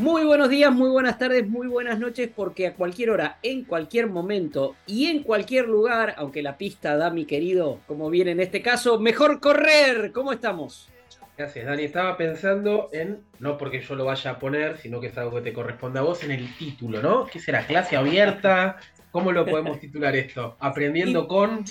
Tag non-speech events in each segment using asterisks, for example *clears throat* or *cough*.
Muy buenos días, muy buenas tardes, muy buenas noches, porque a cualquier hora, en cualquier momento y en cualquier lugar, aunque la pista da mi querido, como viene en este caso, mejor correr. ¿Cómo estamos? Gracias, Dani. Estaba pensando en, no porque yo lo vaya a poner, sino que es algo que te corresponde a vos en el título, ¿no? ¿Qué será? ¿Clase abierta? ¿Cómo lo podemos titular esto? ¿Aprendiendo con...?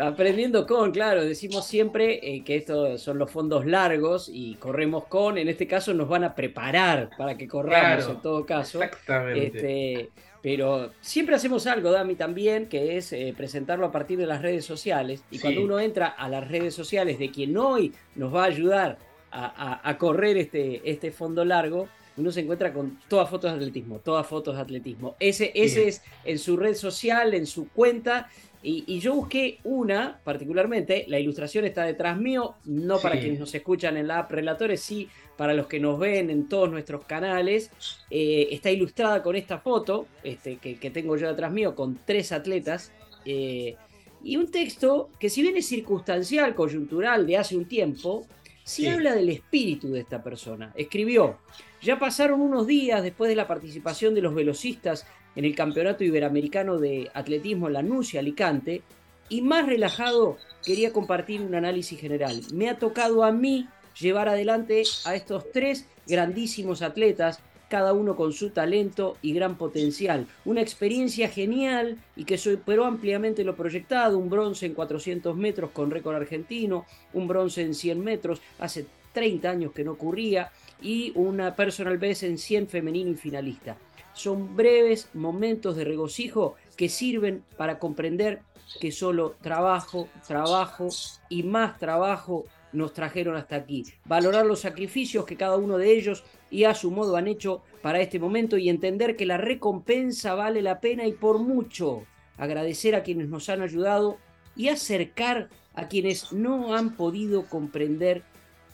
Aprendiendo con, claro, decimos siempre eh, que estos son los fondos largos y corremos con, en este caso nos van a preparar para que corramos en todo caso. Exactamente. Este, pero siempre hacemos algo, Dami, también, que es eh, presentarlo a partir de las redes sociales. Y cuando uno entra a las redes sociales de quien hoy nos va a ayudar a, correr este, este fondo largo, uno se encuentra con todas fotos de atletismo, todas fotos de atletismo. Ese, ese es en su red social, en su cuenta, y, yo busqué una particularmente, la ilustración está detrás mío, no para quienes nos escuchan en la app Relatores, sí para los que nos ven en todos nuestros canales. Eh, está ilustrada con esta foto este, que, tengo yo detrás mío con tres atletas. Eh, y un texto que si bien es circunstancial, coyuntural, de hace un tiempo, sí, habla del espíritu de esta persona. Escribió, ya pasaron unos días después de la participación de los velocistas en el Campeonato Iberoamericano de Atletismo la Nucia, Alicante, y más relajado quería compartir un análisis general. Me ha tocado a mí llevar adelante a estos tres grandísimos atletas, cada uno con su talento y gran potencial. Una experiencia genial y que superó ampliamente lo proyectado, un bronce en 400 metros con récord argentino, un bronce en 100 metros, hace 30 años que no ocurría, y una personal best en 100 femenino y finalista son breves momentos de regocijo que sirven para comprender que solo trabajo, trabajo y más trabajo nos trajeron hasta aquí. Valorar los sacrificios que cada uno de ellos y a su modo han hecho para este momento y entender que la recompensa vale la pena y por mucho agradecer a quienes nos han ayudado y acercar a quienes no han podido comprender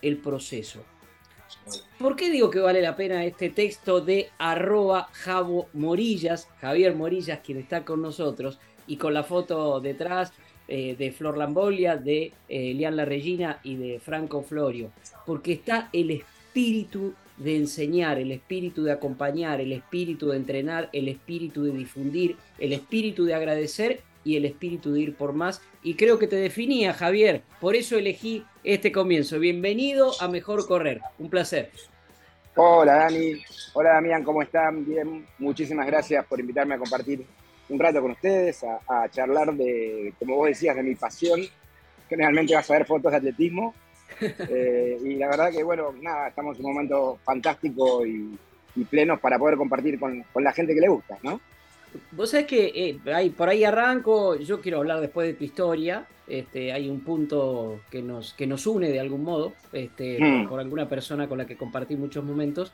el proceso. ¿Por qué digo que vale la pena este texto de arroba Javo Morillas, Javier Morillas, quien está con nosotros, y con la foto detrás eh, de Flor Lambolia, de eh, Lian La Regina y de Franco Florio? Porque está el espíritu de enseñar, el espíritu de acompañar, el espíritu de entrenar, el espíritu de difundir, el espíritu de agradecer y el espíritu de ir por más. Y creo que te definía, Javier. Por eso elegí este comienzo. Bienvenido a Mejor Correr. Un placer. Hola Dani, hola Damián, ¿cómo están? Bien, muchísimas gracias por invitarme a compartir un rato con ustedes, a, charlar de, como vos decías, de mi pasión. Generalmente vas a ver fotos de atletismo. *laughs* Eh, y la verdad que, bueno, nada, estamos en un momento fantástico y, y plenos para poder compartir con, con la gente que le gusta, ¿no? Vos sabés que eh, por ahí arranco, yo quiero hablar después de tu historia, este, hay un punto que nos, que nos une de algún modo, este, hmm. por, alguna persona con la que compartí muchos momentos,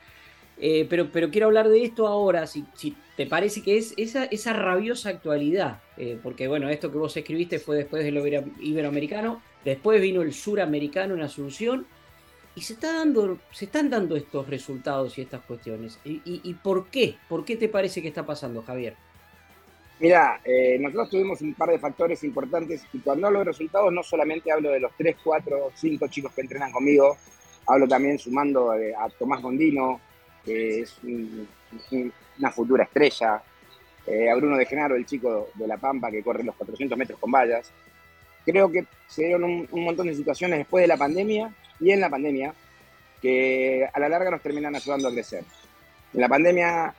eh, pero, pero quiero hablar de esto ahora, si, si te parece que es esa, esa rabiosa actualidad, eh, porque bueno, esto que vos escribiste fue después del iberoamericano, después vino el suramericano en Asunción, y se, está dando, se están dando estos resultados y estas cuestiones. y por qué? ¿Por qué te parece que está pasando, Javier? Mira, eh, nosotros tuvimos un par de factores importantes y cuando hablo de resultados no solamente hablo de los 3, 4, 5 chicos que entrenan conmigo, hablo también sumando eh, a Tomás Gondino, que es una futura estrella, eh, a Bruno de Genaro, el chico de La Pampa que corre los 400 metros con vallas. Creo que se dieron un, un montón de situaciones después de la pandemia y en la pandemia que a la larga nos terminan ayudando a crecer. En la pandemia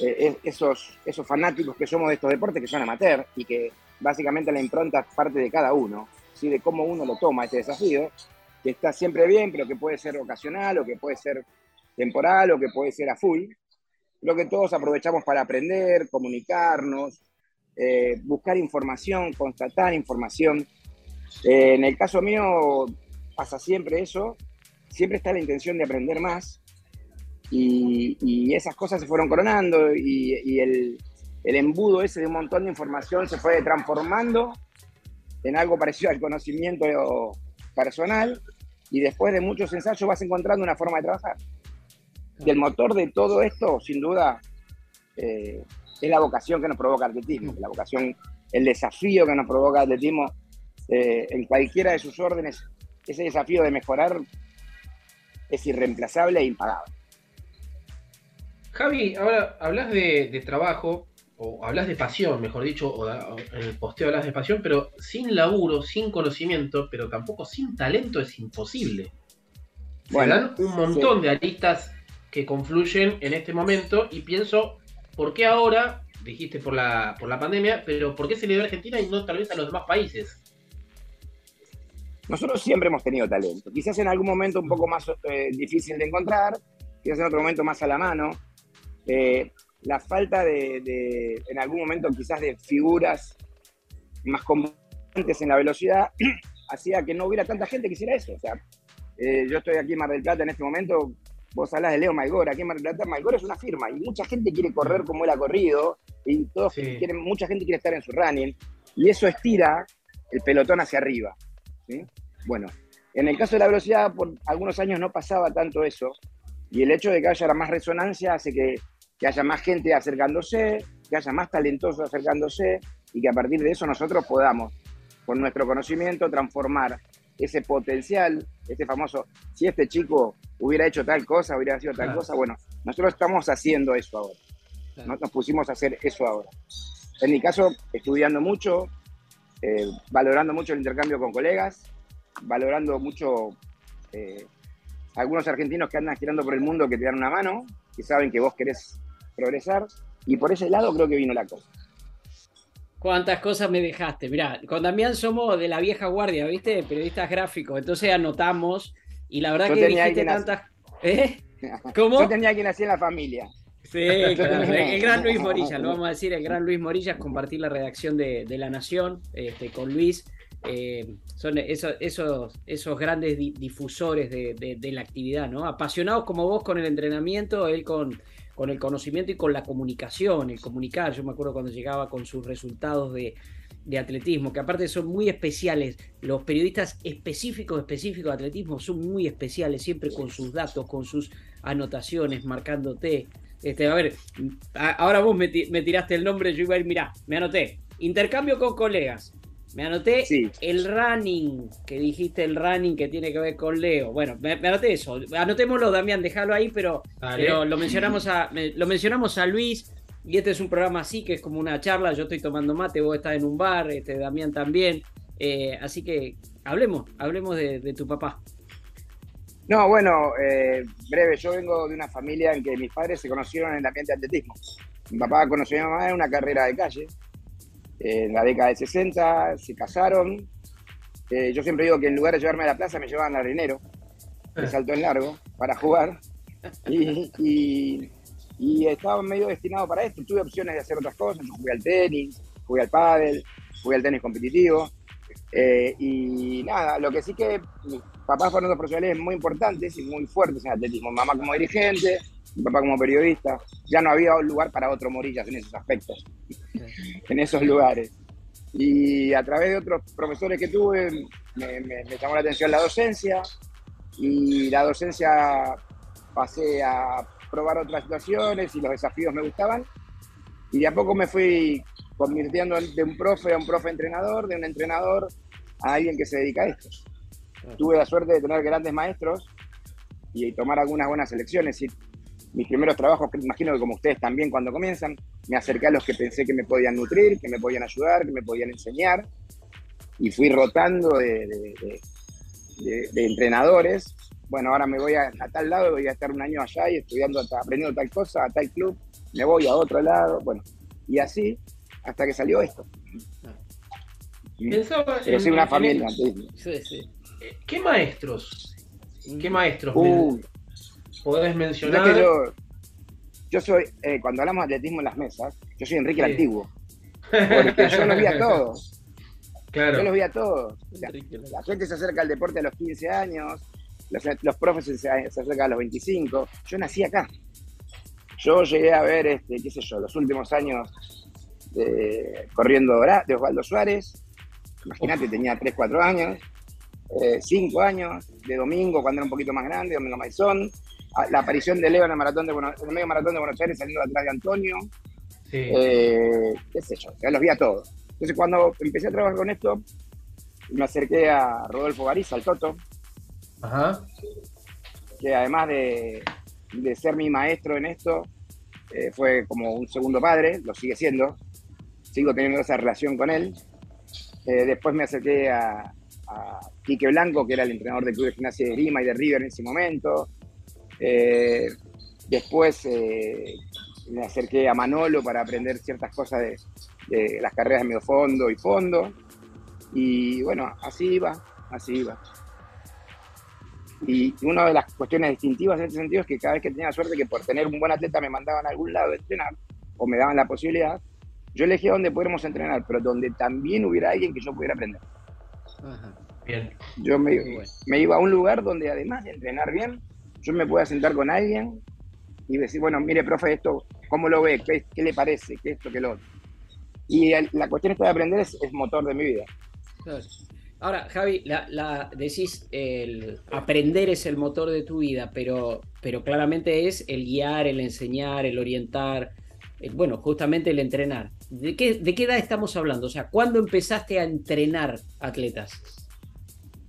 eh, esos, esos fanáticos que somos de estos deportes, que son amateur y que básicamente la impronta parte de cada uno, ¿sí? de cómo uno lo toma este desafío, que está siempre bien, pero que puede ser ocasional o que puede ser temporal o que puede ser a full. Lo que todos aprovechamos para aprender, comunicarnos, eh, buscar información, constatar información. Eh, en el caso mío pasa siempre eso, siempre está la intención de aprender más y, esas cosas se fueron coronando y, el, embudo ese de un montón de información se fue transformando en algo parecido al conocimiento personal y después de muchos ensayos vas encontrando una forma de trabajar. Y el motor de todo esto, sin duda, eh, es la vocación que nos provoca el atletismo, la vocación, el desafío que nos provoca el atletismo eh, en cualquiera de sus órdenes, ese desafío de mejorar es irreemplazable e impagable. Javi, ahora hablas de, trabajo, o hablas de pasión, mejor dicho, o, en el posteo hablas de pasión, pero sin laburo, sin conocimiento, pero tampoco sin talento es imposible. Bueno, un montón de aristas que confluyen en este momento y pienso, ¿por qué ahora? Dijiste por la, por la pandemia, pero ¿por qué se le dio a Argentina y no tal vez a los demás países? Nosotros siempre hemos tenido talento, quizás en algún momento un poco más eh, difícil de encontrar, quizás en otro momento más a la mano, eh, la falta de, en algún momento quizás de figuras más componentes en la velocidad *clears throat* hacía que no hubiera tanta gente que hiciera eso. O sea, eh, yo estoy aquí en Mar del Plata en este momento, vos hablas de Leo Maigor, aquí en Mar del Plata, Maigor es una firma y mucha gente quiere correr como él ha corrido y todos quieren, mucha gente quiere estar en su running y eso estira el pelotón hacia arriba. Bueno, en el caso de la velocidad, por algunos años no pasaba tanto eso y el hecho de que haya más resonancia hace que, haya más gente acercándose, que haya más talentosos acercándose y que a partir de eso nosotros podamos, con nuestro conocimiento, transformar ese potencial, ese famoso, si este chico hubiera hecho tal cosa, hubiera sido tal cosa, bueno, nosotros estamos haciendo eso ahora. Nos pusimos a hacer eso ahora. En mi caso, estudiando mucho, eh, valorando mucho el intercambio con colegas, valorando mucho eh, algunos argentinos que andan girando por el mundo que te dan una mano, que saben que vos querés progresar, y por ese lado creo que vino la cosa. Cuántas cosas me dejaste. Mirá, con Damián somos de la vieja guardia, ¿viste? Periodistas gráficos. Entonces anotamos y la verdad que dijiste tantas. ¿Eh? *laughs* ¿Cómo? Yo tenía quien hacía en la familia. Sí, claro. *laughs* El, gran Luis Morilla, lo vamos a decir, el gran Luis Morilla, compartir la redacción de, de La Nación este, con Luis. Eh, son esos, esos, esos grandes difusores de, la actividad, ¿no? Apasionados como vos con el entrenamiento, él con, con el conocimiento y con la comunicación, el comunicar. Yo me acuerdo cuando llegaba con sus resultados de, atletismo, que aparte son muy especiales. Los periodistas específicos, específicos de atletismo son muy especiales, siempre con sus datos, con sus anotaciones, marcándote. Este, a ver, ahora vos me, tiraste el nombre, yo iba a ir, mirá, me anoté. Intercambio con colegas. Me anoté el running, que dijiste el running que tiene que ver con Leo. Bueno, me, anoté eso. Anotémoslo, Damián, déjalo ahí, pero, lo mencionamos a lo mencionamos a Luis. Y este es un programa así, que es como una charla. Yo estoy tomando mate, vos estás en un bar, este Damián también. Eh, así que hablemos, hablemos de, tu papá. No, bueno, eh, breve, yo vengo de una familia en que mis padres se conocieron en el ambiente de atletismo. Mi papá conoció a mi mamá en una carrera de calle, en la década de 60, se casaron. Eh, yo siempre digo que en lugar de llevarme a la plaza me llevaban al arenero, de salto en largo, para jugar. Y, y, estaba medio destinado para esto. Tuve opciones de hacer otras cosas. Yo jugué al tenis, jugué al pádel, jugué al tenis competitivo. Eh, y nada, lo que sí que mis papás fueron dos profesionales muy importantes y muy fuertes en atletismo. Mamá como dirigente, mi papá como periodista. Ya no había lugar para otro Morillas en esos aspectos en esos lugares. Y a través de otros profesores que tuve, me, llamó la atención la docencia y la docencia pasé a probar otras situaciones y los desafíos me gustaban. Y de a poco me fui convirtiendo de un profe a un profe entrenador, de un entrenador a alguien que se dedica a esto. Tuve la suerte de tener grandes maestros y tomar algunas buenas elecciones. Y mis primeros trabajos, que imagino que como ustedes también cuando comienzan, me acerqué a los que pensé que me podían nutrir, que me podían ayudar, que me podían enseñar, y fui rotando de, entrenadores. Bueno, ahora me voy a, tal lado, voy a estar un año allá y estudiando, aprendiendo tal cosa, a tal club, me voy a otro lado, bueno, y así hasta que salió esto. Pensaba Pero una familia. ¿Qué maestros? ¿Qué maestros? Uh, podés mencionar. yo, soy, eh, cuando hablamos de atletismo en las mesas, yo soy Enrique el Antiguo. Porque yo los vi a todos. *laughs* Claro. Yo los vi a todos. O sea, la gente se acerca al deporte a los 15 años, los, los profes se, se acercan a los 25. Yo nací acá. Yo llegué a ver, este, qué sé yo, los últimos años de, corriendo de Osvaldo Suárez. Imagínate, tenía 3, 4 años. 5 eh, años, de domingo, cuando era un poquito más grande, Domingo Maizón. La aparición de Leo en el, maratón de en el medio maratón de Buenos Aires saliendo atrás de Antonio. Eh, qué sé yo, ya los vi a todos. Entonces, cuando empecé a trabajar con esto, me acerqué a Rodolfo Gariza, al Toto. Ajá. Que además de, de ser mi maestro en esto, eh, fue como un segundo padre, lo sigue siendo, sigo teniendo esa relación con él. Eh, después me acerqué a, a, Quique Blanco, que era el entrenador del Club de Gimnasia de Lima y de River en ese momento. Eh, después me acerqué a Manolo para aprender ciertas cosas de, de las carreras de medio fondo y fondo. Y bueno, así iba, así iba. Y una de las cuestiones distintivas en este sentido es que cada vez que tenía suerte que por tener un buen atleta me mandaban a algún lado a entrenar o me daban la posibilidad, yo elegía donde pudiéramos entrenar, pero donde también hubiera alguien que yo pudiera aprender. Bien. Yo me, iba a un lugar donde además de entrenar bien, yo me pueda sentar con alguien y decir, bueno, mire, profe, esto, ¿cómo lo ve? ¿Qué, le parece? ¿Qué esto, qué lo otro? Y la cuestión esta de aprender es, es motor de mi vida. Ahora, Javi, la, decís, el aprender es el motor de tu vida, pero, pero claramente es el guiar, el enseñar, el orientar, bueno, justamente el entrenar. ¿De qué, ¿De qué edad estamos hablando? O sea, ¿cuándo empezaste a entrenar atletas?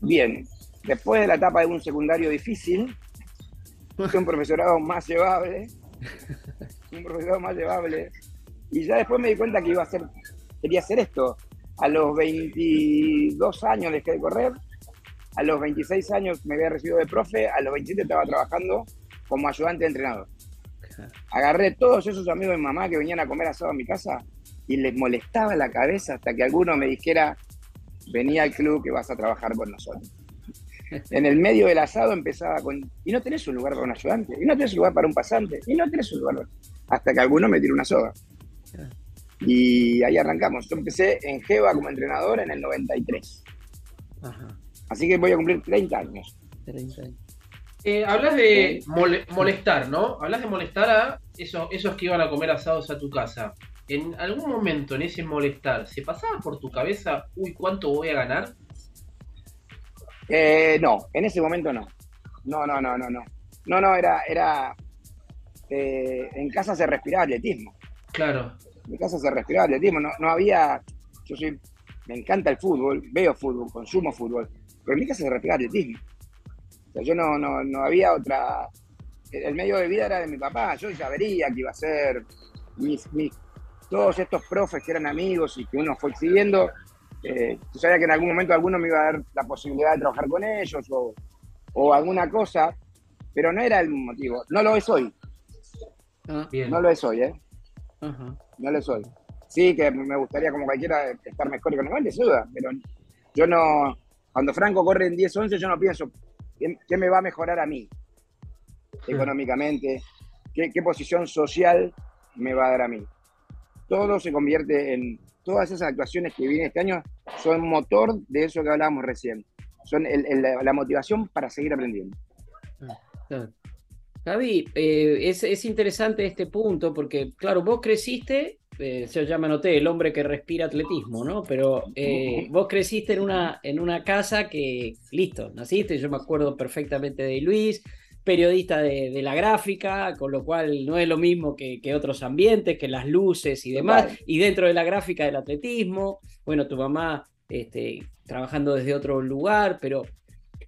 Bien, después de la etapa de un secundario difícil, fue un profesorado más llevable, un profesorado más llevable, y ya después me di cuenta que iba a ser, quería hacer esto, a los 22 años dejé de correr, a los 26 años me había recibido de profe, a los 27 estaba trabajando como ayudante de entrenador. Agarré todos esos amigos de mamá que venían a comer asado a mi casa y les molestaba la cabeza hasta que alguno me dijera, venía al club que vas a trabajar con nosotros. *laughs* En el medio del asado empezaba con, y no tenés un lugar para un ayudante, y no tenés un lugar para un pasante, y no tenés un lugar, hasta que alguno me tiró una soga. Y ahí arrancamos. Yo empecé en Geva como entrenador en el 93. Así que voy a cumplir 30 años. Eh, hablas de molestar, ¿no? Hablas de molestar a esos, esos que iban a comer asados a tu casa. ¿En algún momento en ese molestar se pasaba por tu cabeza, uy, ¿cuánto voy a ganar? Eh, no, en ese momento no. No, no, no, no, no. No, no, era, era eh, en casa se respiraba atletismo. Claro mi casa se respiraba atletismo, no, no había, yo soy, me encanta el fútbol, veo fútbol, consumo fútbol, pero en mi casa se respiraba atletismo. O sea, yo no, no, no había otra, el medio de vida era de mi papá, yo ya vería que iba a ser mis, todos estos profes que eran amigos y que uno fue siguiendo, eh, yo sabía que en algún momento alguno me iba a dar la posibilidad de trabajar con ellos o, o alguna cosa, pero no era el motivo, no lo es hoy. Ah. no lo es hoy, ¿eh? no lo soy. Sí, que me gustaría como cualquiera estar mejor económicamente, sin duda, pero yo no, cuando Franco corre en 10-11, yo no pienso ¿qué, me va a mejorar a mí económicamente, ¿Qué, qué posición social me va a dar a mí. Todo se convierte en, todas esas actuaciones que vienen este año son motor de eso que hablábamos recién, son la motivación para seguir aprendiendo. Ah, Javi, eh, es, es, interesante este punto porque, claro, vos creciste eh, yo ya me anoté, el hombre que respira atletismo, ¿no? Pero eh, vos creciste en una, en una casa que, listo, naciste, yo me acuerdo perfectamente de Luis, periodista de, la gráfica, con lo cual no es lo mismo que, que, otros ambientes, que las luces y demás, y dentro de la gráfica del atletismo, bueno, tu mamá este, trabajando desde otro lugar, pero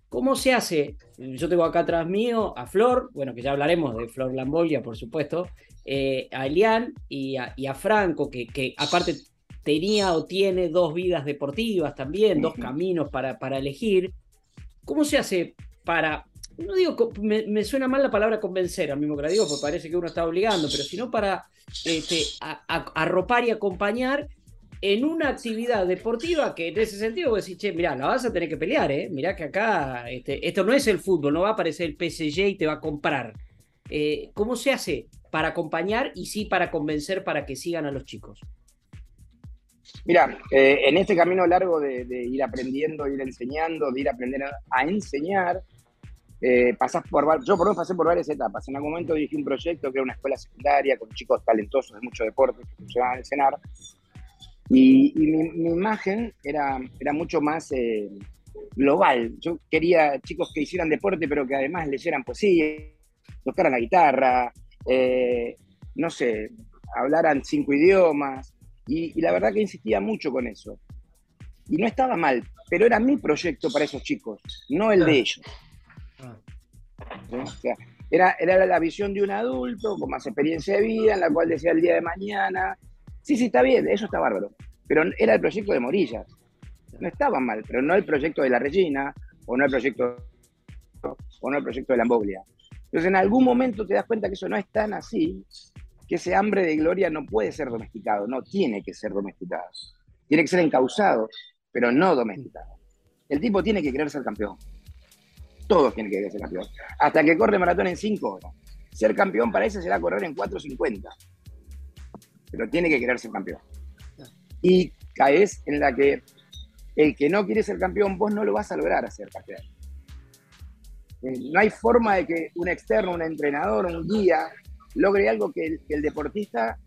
¿cómo se hace? Yo tengo acá atrás mío a Flor, bueno, que ya hablaremos de Flor Lambolia, por supuesto, eh, a Elian y a, Franco, que, que, aparte tenía o tiene dos vidas deportivas también, dos caminos para, para elegir. ¿Cómo se hace para, no digo, me, suena mal la palabra convencer, al mismo que digo, porque parece que uno está obligando, pero sino para este, arropar y acompañar en una actividad deportiva que en ese sentido vos decís, che, mirá, la vas a tener que pelear, ¿eh? Mirá que acá este, esto no es el fútbol, no va a aparecer el PSG y te va a comprar. Eh, ¿Cómo se hace para acompañar y sí para convencer para que sigan a los chicos? Mira, eh, en este camino largo de, ir aprendiendo, de ir enseñando, de ir aprendiendo a, enseñar, eh, pasás por, yo por lo menos pasé por varias etapas. En algún momento dirigí un proyecto que era una escuela secundaria con chicos talentosos de mucho deporte que funcionaban en el CENAR. Y, mi, imagen era, era mucho más eh, global. Yo quería chicos que hicieran deporte, pero que además leyeran poesía, tocaran la guitarra, eh, no sé, hablaran cinco idiomas. Y, la verdad que insistía mucho con eso. Y no estaba mal, pero era mi proyecto para esos chicos, no el de ellos. Era, era la visión de un adulto con más experiencia de vida, en la cual decía el día de mañana, sí, sí, está bien, eso está bárbaro. Pero era el proyecto de Morillas. No estaba mal, pero no el proyecto de la Regina, o no el proyecto, o no el proyecto de la Emboglia. Entonces en algún momento te das cuenta que eso no es tan así, que ese hambre de gloria no puede ser domesticado, no tiene que ser domesticado. Tiene que ser encausado, pero no domesticado. El tipo tiene que querer ser campeón. Todos tienen que querer ser campeón. Hasta que corre maratón en 5 horas. Ser campeón para ese será correr en 4.50. Pero tiene que querer ser campeón. Y caes en la que el que no quiere ser campeón, vos no lo vas a lograr hacer campeón. Eh, no hay forma de que un externo, un entrenador, un guía, logre algo que el, deportista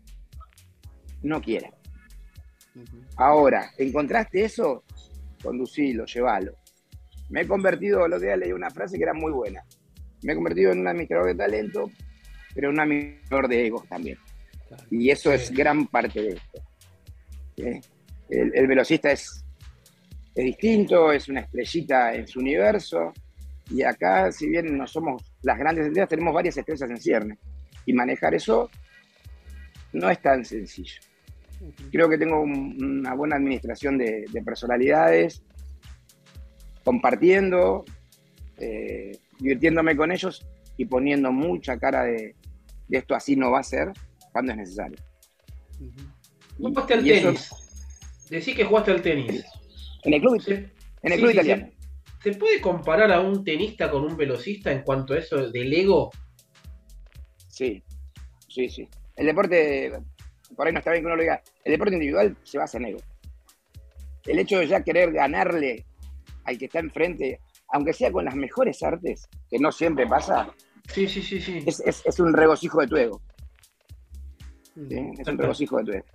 no quiera. Ahora, ¿encontraste eso? Conducilo, llévalo. Me he convertido, los días leí una frase que era muy buena. Me he convertido en un administrador de talento, pero un administrador de egos también. Y eso es gran parte de esto. El, velocista es, es distinto, es una estrellita en su universo. Y acá, si bien no somos las grandes estrellas, tenemos varias estrellas en cierne. Y manejar eso no es tan sencillo. Creo que tengo una buena administración de, personalidades, compartiendo, eh, divirtiéndome con ellos y poniendo mucha cara de, esto así no va a ser cuando es necesario. Jugaste al tenis. Decí que jugaste al tenis. En el club, en el club italiano. ¿Se puede comparar a un tenista con un velocista en cuanto a eso del ego? Sí, sí, sí. El deporte, por ahí no está bien que uno lo diga, el deporte individual se basa en ego. El hecho de ya querer ganarle al que está enfrente, aunque sea con las mejores artes, que no siempre pasa, sí, sí, sí, sí. Es, un regocijo de tu ego. Es un regocijo de tu ego.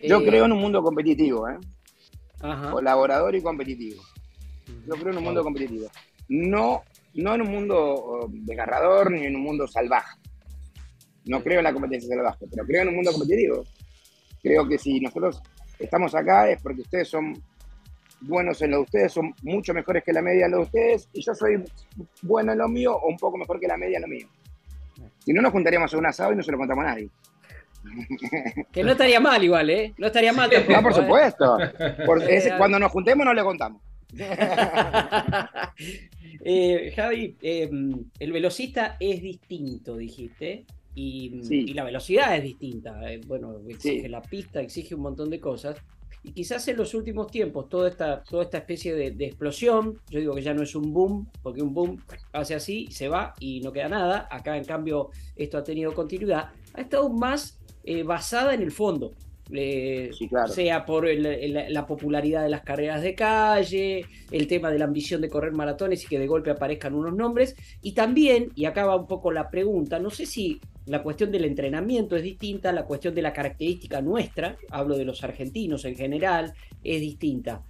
Yo eh, creo en un mundo competitivo, ¿eh? colaborador y competitivo. Yo creo en un mundo competitivo. No no en un mundo oh, desgarrador ni en un mundo salvaje. No creo en la competencia salvaje, pero creo en un mundo competitivo. Creo que si nosotros estamos acá es porque ustedes son buenos en lo de ustedes, son mucho mejores que la media en lo de ustedes, y yo soy bueno en lo mío o un poco mejor que la media en lo mío. Si no, nos juntaríamos a un asado y no se lo contamos a nadie. Que no estaría mal igual, ¿eh? No estaría mal tampoco. No, por ¿eh? supuesto. *laughs* cuando nos juntemos no le contamos. *laughs* Eh, Javi, em, el velocista es distinto, dijiste, y, la velocidad es distinta. Eh, bueno, exige la pista, exige un montón de cosas. Y quizás en los últimos tiempos, toda esta, toda esta especie de, explosión, yo digo que ya no es un boom, porque un boom hace así, se va y no queda nada. Acá, en cambio, esto ha tenido continuidad. Ha estado más eh, basada en el fondo. Eh, sea por la popularidad de las carreras de calle, el tema de la ambición de correr maratones y que de golpe aparezcan unos nombres, y también, y acaba un poco la pregunta, no sé si la cuestión del entrenamiento es distinta, la cuestión de la característica nuestra, hablo de los argentinos en general, es distinta.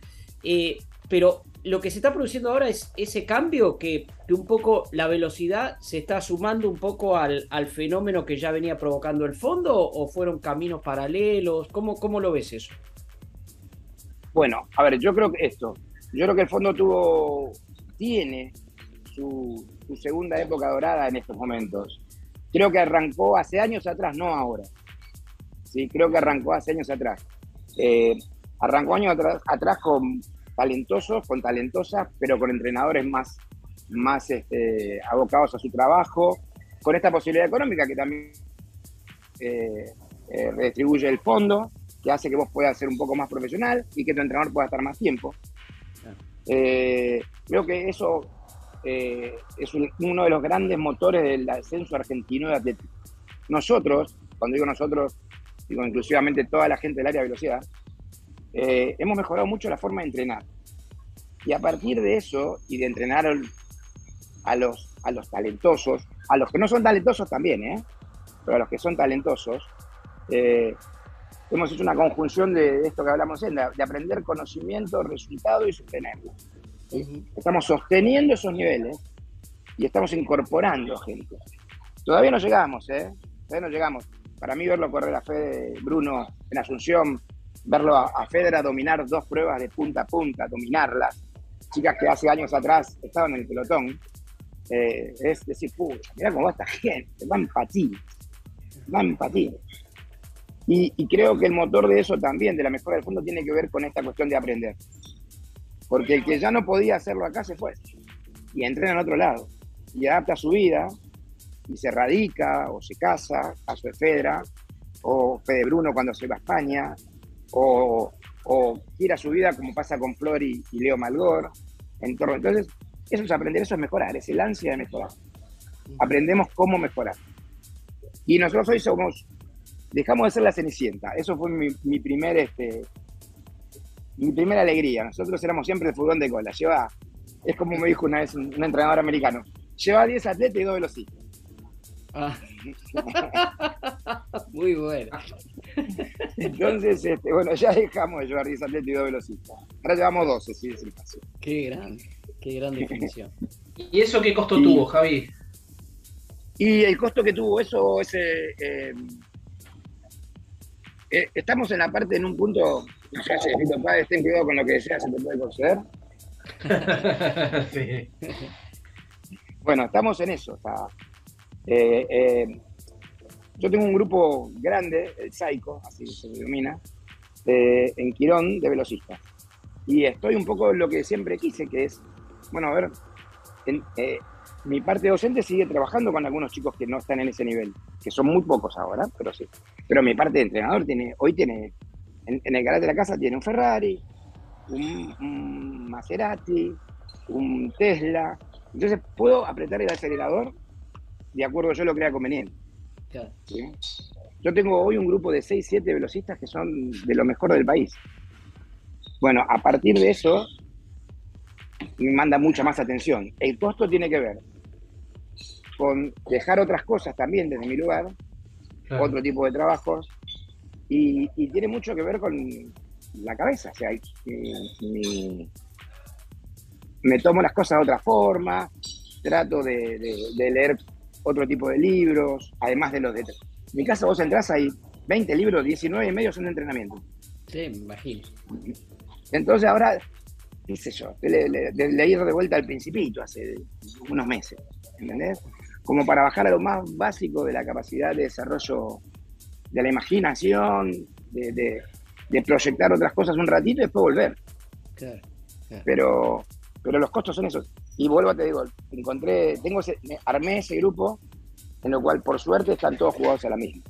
Eh, pero lo que se está produciendo ahora es ese cambio que, un poco la velocidad se está sumando un poco al, fenómeno que ya venía provocando el fondo o fueron caminos paralelos? ¿Cómo, ¿Cómo lo ves eso? Bueno, a ver, yo creo que esto, yo creo que el fondo tuvo, tiene su, segunda época dorada en estos momentos. Creo que arrancó hace años atrás, no ahora. Sí, creo que arrancó hace años atrás. Eh, arrancó años atrás, atrás con talentosos, con talentosas, pero con entrenadores más, más este, abocados a su trabajo, con esta posibilidad económica que también eh, eh, redistribuye el fondo, que hace que vos puedas ser un poco más profesional y que tu entrenador pueda estar más tiempo. Creo que eso es uno de los grandes motores del ascenso argentino de atletismo. Nosotros, cuando digo nosotros, digo inclusivamente toda la gente del área de velocidad, eh, hemos mejorado mucho la forma de entrenar. Y a partir de eso, y de entrenar a los, a los talentosos, a los que no son talentosos también, ¿eh? pero a los que son talentosos, eh, hemos hecho una conjunción de, esto que hablamos de, de aprender conocimiento, resultado y sostenerlo. Estamos sosteniendo esos niveles y estamos incorporando gente. Todavía no llegamos, ¿eh? Todavía no llegamos. Para mí verlo correr a Fede Bruno en Asunción, verlo a, Federa dominar dos pruebas de punta a punta, dominarlas, chicas que hace años atrás estaban en el pelotón, eh, es decir, pucha, mira cómo va esta gente, van patines, van patines. Y, y, creo que el motor de eso también, de la mejora del fondo, tiene que ver con esta cuestión de aprender. Porque el que ya no podía hacerlo acá se fue y entrena en otro lado y adapta su vida y se radica o se casa, a su Fedra, o Fede Bruno cuando se va a España, o, o gira su vida como pasa con Flor y, Leo Malgor. Entonces, eso es aprender, eso es mejorar, es el ansia de mejorar. Aprendemos cómo mejorar. Y nosotros hoy somos, dejamos de ser la cenicienta. Eso fue mi, mi primer, este, mi primera alegría. Nosotros éramos siempre el furgón de cola. Lleva, es como me dijo una vez un, entrenador americano, lleva 10 atletas y dos velocistas. Ah. *laughs* Muy bueno. Entonces, este, bueno, ya dejamos de llevar 10 atletas y dos velocistas. Ahora llevamos 12, sí, es el caso. Qué gran, qué gran definición. *laughs* ¿Y eso qué costo tuvo, Javi? Y el costo que tuvo eso es... Eh, eh, eh, estamos en la parte, en un punto, no sé si estén cuidado con lo que deseas, se te puede conceder. *laughs* sí. Bueno, estamos en eso. Eh, eh, yo tengo un grupo grande, el Saico, así se denomina, eh, en Quirón de velocistas. Y estoy un poco en lo que siempre quise, que es, bueno, a ver, mi parte docente sigue trabajando con algunos chicos que no están en ese nivel, que son muy pocos ahora, pero sí. Pero mi parte de entrenador tiene, hoy tiene, en, el canal de la casa tiene un Ferrari, un Maserati, un Tesla, entonces puedo apretar el acelerador de acuerdo yo lo crea conveniente. Yo tengo hoy un grupo de 6, 7 velocistas que son de lo mejor del país. Bueno, a partir de eso me manda mucha más atención. El costo tiene que ver con dejar otras cosas también desde mi lugar, otro tipo de trabajos, y, tiene mucho que ver con la cabeza. O sea, me tomo las cosas de otra forma, trato de, leer otro tipo de libros, además de los de... En mi casa vos entrás, hay 20 libros, 19 y medio son de entrenamiento. Sí, me imagino. Entonces ahora, qué sé yo, leí de vuelta al principito hace unos meses, ¿entendés? Como para bajar a lo más básico de la capacidad de desarrollo de la imaginación, de, proyectar otras cosas un ratito y después volver. claro. Pero pero los costos son esos. Y vuelvo, te digo, encontré, tengo ese, armé ese grupo en lo cual por suerte están todos jugados a la misma.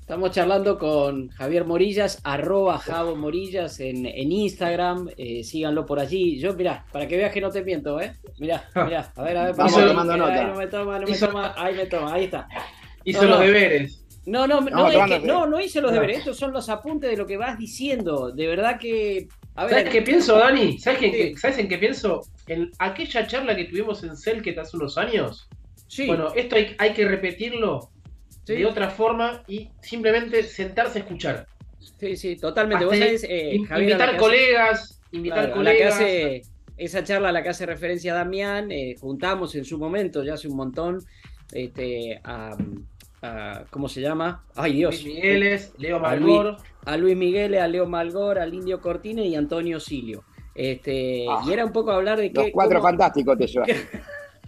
Estamos charlando con Javier Morillas, arroba Javo Morillas en, Instagram, eh, síganlo por allí. Yo, mirá, para que veas que no te miento, ¿eh? Mirá, mirá, a ver, a ver, vamos tomando nota. Ahí no me toma, no me toma, ahí me toma, ahí está. Hizo los deberes. No, no, no, no, que, no, no hice los deberes, estos son los apuntes de lo que vas diciendo. De verdad que ¿Sabes qué pienso, Dani? ¿Sabes, en qué pienso? En aquella charla que tuvimos en Celket hace unos años. Sí. Bueno, esto hay, que repetirlo de otra forma y simplemente sentarse a escuchar. Sí, sí, totalmente. ¿Vos eh, invitar colegas, invitar colegas. esa charla a la que hace referencia Damián, eh, juntamos en su momento, ya hace un montón, este, a ¿cómo se llama? Ay Dios. Luis Migueles, Leo Malgor. A Luis, Miguel, a Leo Malgor, al Indio Cortine y Antonio Silio. Este, ah. y era un poco hablar de que. Los cuatro fantásticos te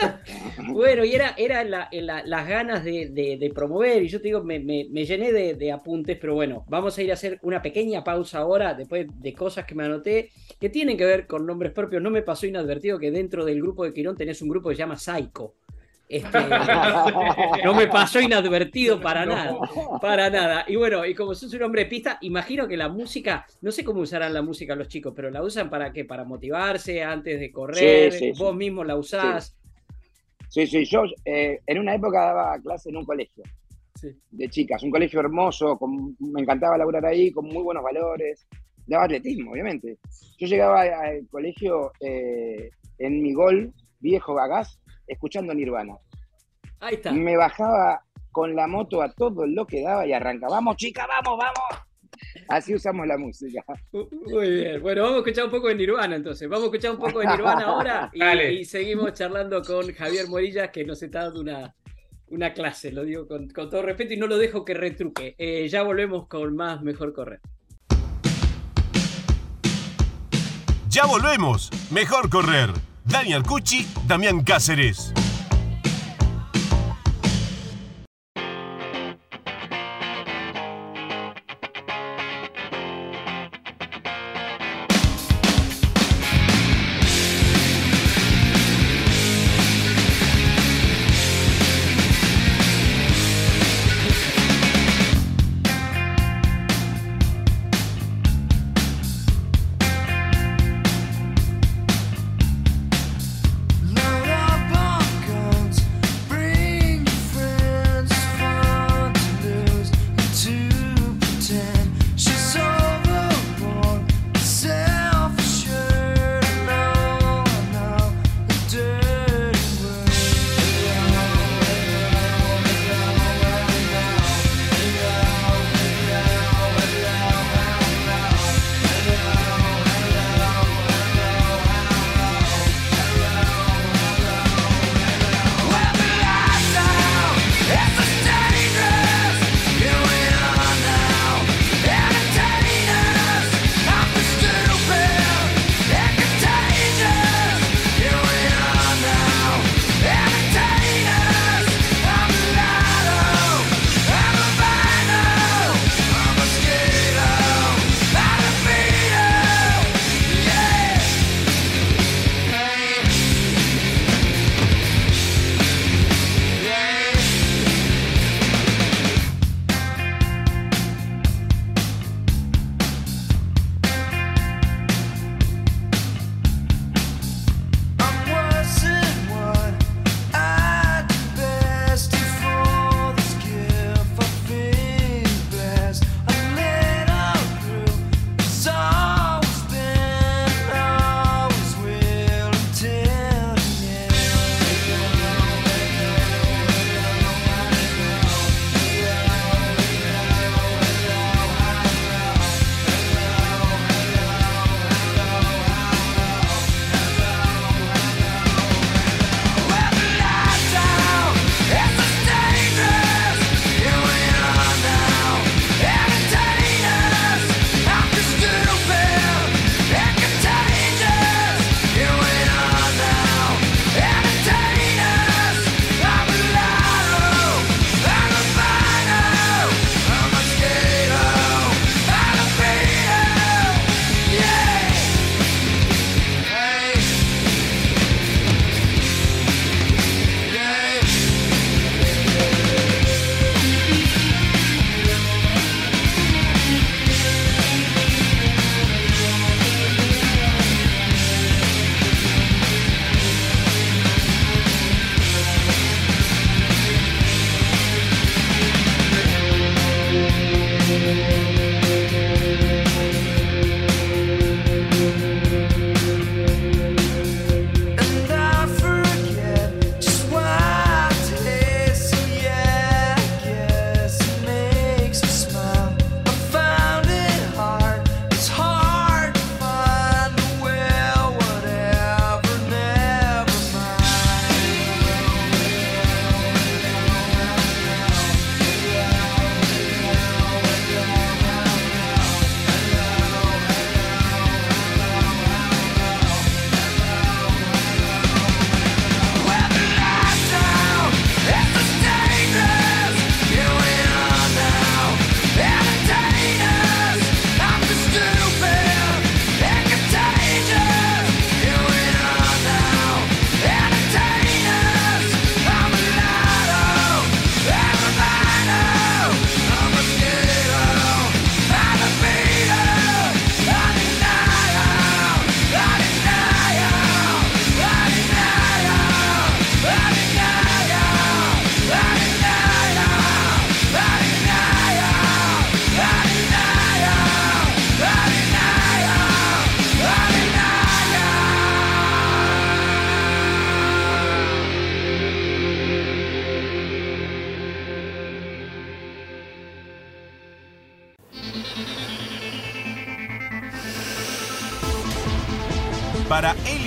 *laughs* bueno, y era, era las ganas de, promover, y yo te digo, me, llené de, apuntes, pero bueno, vamos a ir a hacer una pequeña pausa ahora, después de cosas que me anoté, que tienen que ver con nombres propios. No me pasó inadvertido que dentro del grupo de Quirón tenés un grupo que se llama Psycho. Este, no me pasó inadvertido para nada, para nada. Y bueno, y como sos un hombre de pista, imagino que la música, no sé cómo usarán la música los chicos, pero la usan para qué, para motivarse antes de correr, vos mismo la usás. Sí, sí, yo eh, en una época daba clase en un colegio. de chicas. Un colegio hermoso, me encantaba laburar ahí, con muy buenos valores. Daba atletismo, obviamente. Yo llegaba al colegio eh, en mi gol, viejo gagás, escuchando Nirvana. Ahí está. Me bajaba con la moto a todo lo que daba y arrancaba. ¡Vamos, chica, vamos, vamos! Así usamos la música. Muy bien. Bueno, vamos a escuchar un poco de Nirvana entonces. Vamos a escuchar un poco de Nirvana *laughs* ahora y, seguimos charlando con Javier Morillas que nos está dando una, una clase, lo digo con, todo respeto y no lo dejo que retruque. Eh, ya volvemos con más Mejor Correr. Ya volvemos. Mejor Correr. Daniel Cucci, Damián Cáceres.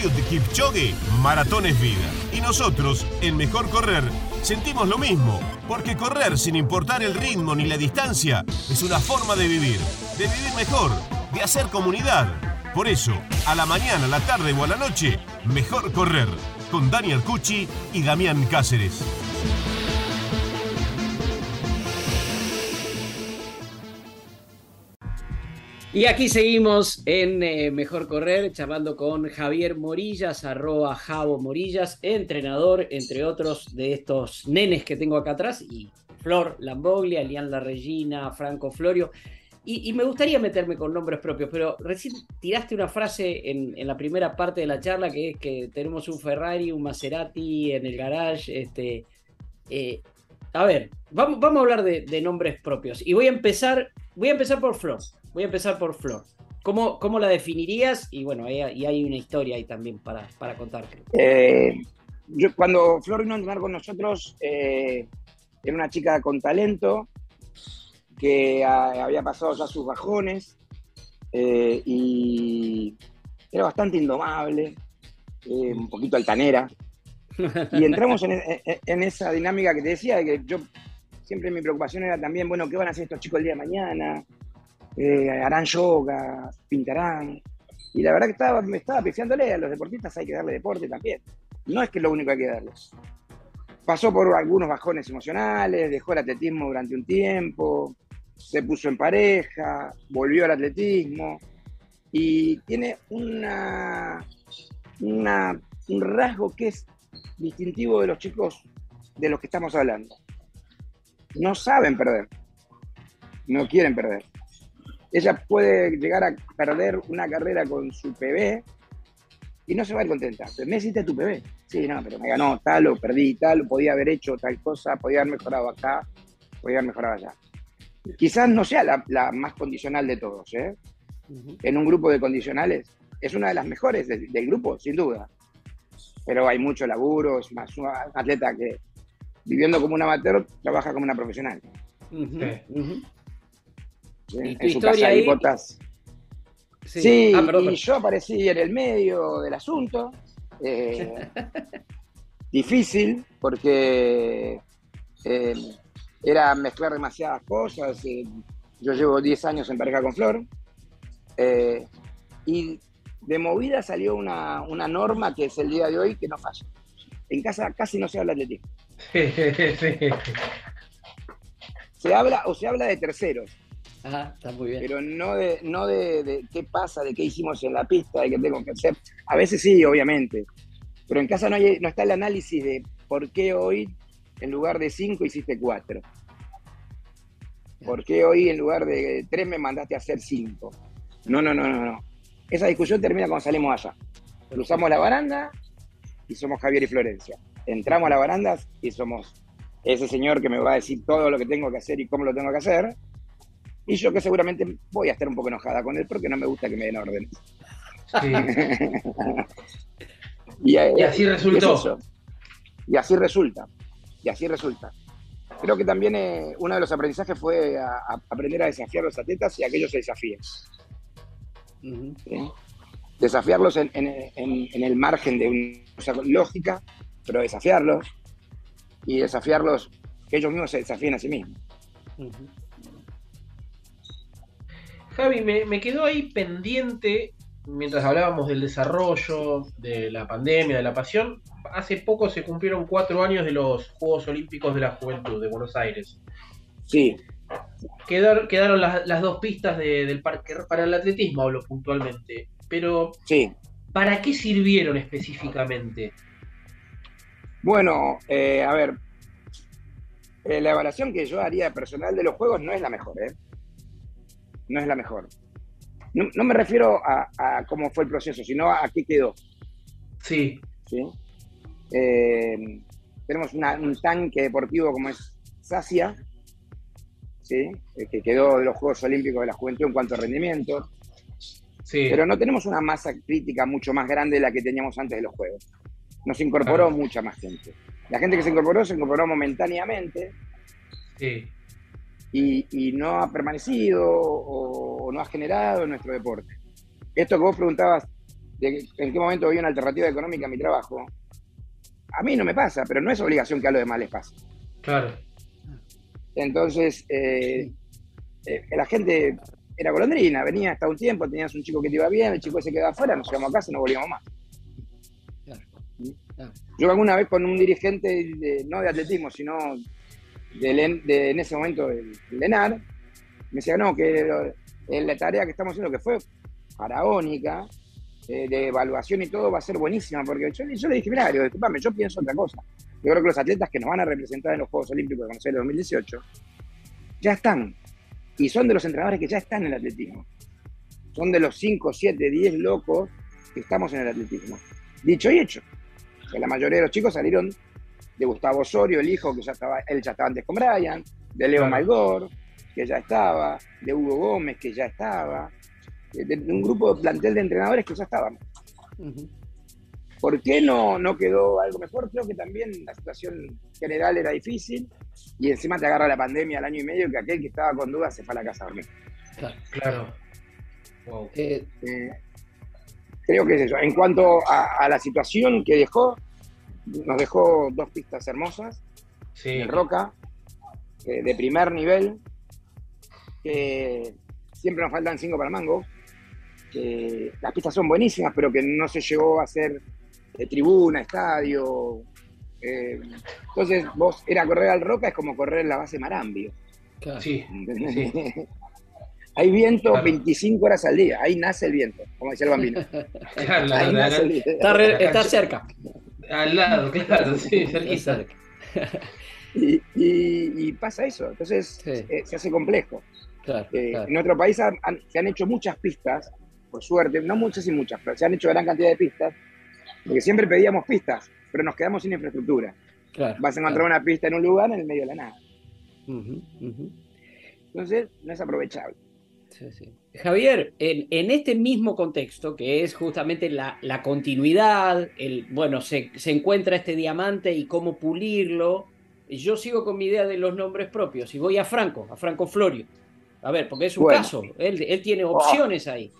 Eliud Kipchoge, maratón es vida. Y nosotros, en Mejor Correr, sentimos lo mismo, porque correr sin importar el ritmo ni la distancia es una forma de vivir, de vivir mejor, de hacer comunidad. Por eso, a la mañana, a la tarde o a la noche, Mejor Correr, con Dani Arcucci y Damián Cáceres. Y aquí seguimos en eh, Mejor Correr, charlando con Javier Morillas, arroba Javo Morillas, entrenador, entre otros, de estos nenes que tengo acá atrás, y Flor Lamboglia, Lian La Regina, Franco Florio. Y, me gustaría meterme con nombres propios, pero recién tiraste una frase en, la primera parte de la charla que es que tenemos un Ferrari, un Maserati en el garage. Este, eh, a ver, vamos, vamos a hablar de, de, nombres propios. Y voy a empezar, voy a empezar por Flor. Voy a empezar por Flor. ¿Cómo, cómo la definirías? Y bueno, y hay una historia ahí también para, para contar. Eh, yo, cuando Flor vino a entrenar con nosotros, eh, era una chica con talento, que había pasado ya sus bajones eh, y era bastante indomable, un poquito altanera. Y entramos en, en, esa dinámica que te decía, de que yo siempre mi preocupación era también, bueno, ¿qué van a hacer estos chicos el día de mañana? Eh, harán yoga, pintarán. Y la verdad que me estaba pifiándole a los deportistas, hay que darle deporte también. No es que lo único que hay que darles. Pasó por algunos bajones emocionales, dejó el atletismo durante un tiempo, se puso en pareja, volvió al atletismo y tiene una, una, un rasgo que es distintivo de los chicos de los que estamos hablando. No saben perder, no quieren perder ella puede llegar a perder una carrera con su PB y no se va a ir contenta. Pero me hiciste tu PB. Sí, no, pero me ganó tal o perdí tal, podía haber hecho tal cosa, podía haber mejorado acá, podía haber mejorado allá. Quizás no sea la, más condicional de todos, ¿eh? En un grupo de condicionales es una de las mejores del, grupo, sin duda. Pero hay mucho laburo, es más un atleta que viviendo como un amateur trabaja como una profesional. ¿Y su casa ahí? Sí, ah, y yo aparecí en el medio del asunto. *laughs* Eh, difícil, porque eh, era mezclar demasiadas cosas. Eh, yo llevo 10 años en pareja con Flor. y de movida salió una, una, norma que es el día de hoy que no falla. En casa casi no se habla de atletismo. *laughs* Se habla o se habla de terceros está muy bien. Pero no de, no de, qué pasa, de qué hicimos en la pista, de qué tengo que hacer. A veces sí, obviamente. Pero en casa no, hay, no está el análisis de por qué hoy en lugar de cinco hiciste cuatro. ¿Por qué hoy en lugar de tres me mandaste a hacer cinco? No, no, no, no, no. Esa discusión termina cuando salimos allá. Cruzamos la baranda y somos Javier y Florencia. Entramos a la baranda y somos ese señor que me va a decir todo lo que tengo que hacer y cómo lo tengo que hacer. Y yo que seguramente voy a estar un poco enojada con él porque no me gusta que me den órdenes. *laughs* y, así resultó. Y así resulta. Y así resulta. Creo que también eh, uno de los aprendizajes fue aprender a desafiar a los atletas y a que ellos se desafíen. Desafiarlos en, el margen de una lógica, pero desafiarlos y desafiarlos que ellos mismos se desafíen a sí mismos. Javi, me, quedó ahí pendiente, mientras hablábamos del desarrollo, de la pandemia, de la pasión, hace poco se cumplieron cuatro años de los Juegos Olímpicos de la Juventud de Buenos Aires. Sí. quedaron las, dos pistas del parque para el atletismo, hablo puntualmente. Pero, sí. ¿para qué sirvieron específicamente? Bueno, eh, a ver, eh, la evaluación que yo haría personal de los juegos no es la mejor, ¿eh? No es la mejor. No, me refiero a, cómo fue el proceso, sino a, qué quedó. Sí. ¿Sí? Eh, tenemos un tanque deportivo como es Sacia, ¿sí? Eh, que quedó de los Juegos Olímpicos de la Juventud en cuanto a rendimiento. Sí. Pero no tenemos una masa crítica mucho más grande de la que teníamos antes de los Juegos. Nos incorporó mucha más gente. La gente que se incorporó se incorporó momentáneamente. Sí y, no ha permanecido o, no ha generado en nuestro deporte. Esto que vos preguntabas de en qué momento había una alternativa económica a mi trabajo, a mí no me pasa, pero no es obligación que a los demás les pase. Claro. Entonces, eh, eh, la gente era golondrina, venía hasta un tiempo, tenías un chico que te iba bien, el chico se quedaba afuera, nos íbamos a casa y no volvíamos más. Yo alguna vez con un dirigente, no de atletismo, sino de, en ese momento del Lenar, me decía, no, que la tarea que estamos haciendo, que fue faraónica, eh, de evaluación y todo, va a ser buenísima, porque yo, le dije, mira, disculpame, yo pienso otra cosa. Yo creo que los atletas que nos van a representar en los Juegos Olímpicos de 2018 ya están. Y son de los entrenadores que ya están en el atletismo. Son de los 5, 7, 10 locos que estamos en el atletismo. Dicho y hecho. la mayoría de los chicos salieron de Gustavo Osorio, el hijo que ya estaba, él ya estaba antes con Brian, de Leo Malgor, que ya estaba, de Hugo Gómez, que ya estaba, de, un grupo de plantel de entrenadores que ya estaban. ¿Por qué no, no quedó algo mejor? Creo que también la situación general era difícil y encima te agarra la pandemia al año y medio que aquel que estaba con dudas se fue a la casa a dormir. Claro. Eh, eh, creo que es eso. En cuanto a, la situación que dejó, nos dejó dos pistas hermosas en Roca, eh, de primer nivel, que siempre nos faltan cinco para Mango. Que las pistas son buenísimas, pero que no se llegó a hacer de tribuna, estadio. Eh, entonces, vos era correr al Roca, es como correr en la base Marambio. Sí, *laughs* Hay viento 25 horas al día, ahí nace el viento, como decía el bambino. está, cerca. Al lado, *laughs* claro, sí, cerquita. *laughs* Y, y, pasa eso, entonces eh, se hace complejo. Eh, en nuestro país se han hecho muchas pistas, por suerte, no muchas y muchas, pero se han hecho gran cantidad de pistas porque siempre pedíamos pistas, pero nos quedamos sin infraestructura. Vas a encontrar una pista en un lugar en el medio de la nada. Entonces, no es aprovechable. Javier, en, este mismo contexto, que es justamente la, continuidad, el, bueno, se, encuentra este diamante y cómo pulirlo, yo sigo con mi idea de los nombres propios y voy a Franco, a Franco Florio. A ver, porque es un caso, él, tiene opciones ahí.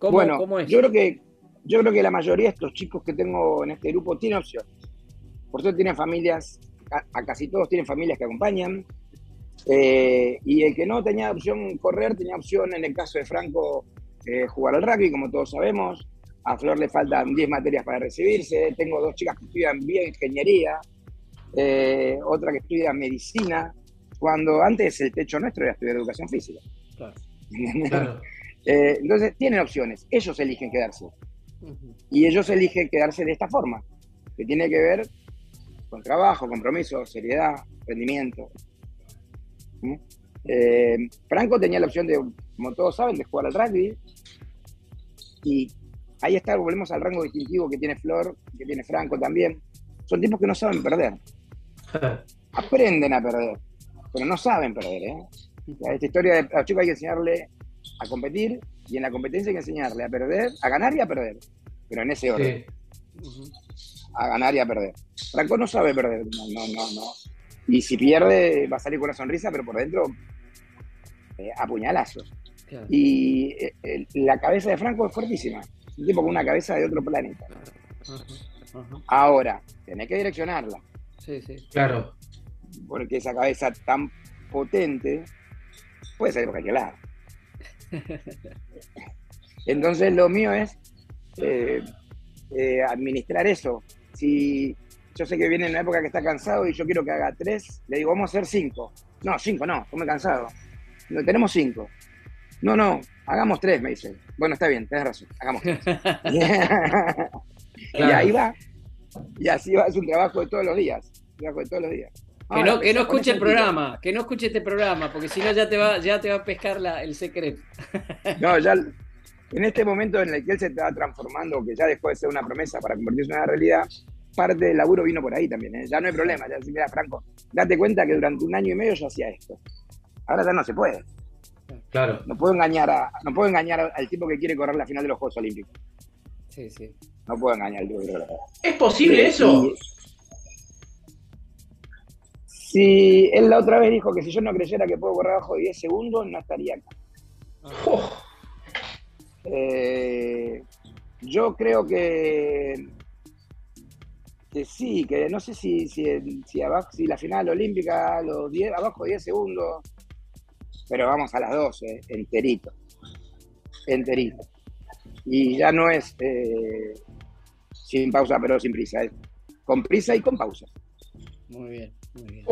bueno, ¿cómo es? Yo creo que yo creo que la mayoría de estos chicos que tengo en este grupo tienen opciones. Por eso tienen familias, a, casi todos tienen familias que acompañan. Eh, y el que no tenía opción correr, tenía opción en el caso de Franco eh, jugar al rugby, como todos sabemos. A Flor le faltan 10 materias para recibirse. Tengo dos chicas que estudian bioingeniería, eh, otra que estudia medicina, cuando antes el techo nuestro era estudiar educación física. *laughs* entonces tienen opciones, ellos eligen quedarse. Y ellos eligen quedarse de esta forma, que tiene que ver con trabajo, compromiso, seriedad, rendimiento. ¿Mm? Eh, Franco tenía la opción de, como todos saben, de jugar al rugby. Y ahí está, volvemos al rango distintivo que tiene Flor, que tiene Franco también. Son tipos que no saben perder. *laughs* Aprenden a perder, pero no saben perder. ¿eh? Esta historia de los chicos hay que enseñarle a competir y en la competencia hay que enseñarle a perder, a ganar y a perder. Pero en ese orden. A ganar y a perder. Franco no sabe perder, no, no, no, Y si pierde, va a salir con una sonrisa, pero por dentro, eh, a puñalazos. Y eh, la cabeza de Franco es fuertísima. Un tipo con una cabeza de otro planeta. Ahora, tenés que direccionarla. Sí, sí. Claro. Porque esa cabeza tan potente puede salir por cualquier lado. *laughs* Entonces lo mío es eh, eh, administrar eso. Si yo sé que viene en una época que está cansado y yo quiero que haga tres, le digo, vamos a hacer cinco. No, cinco no, estoy cansado. No, tenemos cinco. No, no, hagamos tres, me dice. Bueno, está bien, tienes razón, hagamos tres. *laughs* y ahí va. Y así va, es un trabajo de todos los días. Trabajo de todos los días. Que no, que no escuche el programa, que no escuche este programa, porque si no ya te va, ya te va a pescar la, el secreto. *laughs* No, ya en este momento en el que él se está transformando, que ya dejó de ser una promesa para convertirse en una realidad, parte del laburo vino por ahí también. ¿eh? Ya no hay problema, ya si mira, Franco, date cuenta que durante un año y medio yo hacía esto. Ahora ya no se puede. Claro. No puedo engañar a, no puedo engañar al tipo que quiere correr la final de los Juegos Olímpicos. Sí, sí. No puedo engañar al tipo ¿Es posible eso? Si él la otra vez dijo que si yo no creyera que puedo correr abajo de 10 segundos, no estaría acá. Oh. Eh, yo creo que, que sí, que no sé si, si, si, abajo, si la final olímpica, los 10, abajo 10 segundos, pero vamos a las 12, enterito, enterito. Y ya no es eh, sin pausa, pero sin prisa, es con prisa y con pausa. Muy bien, muy bien.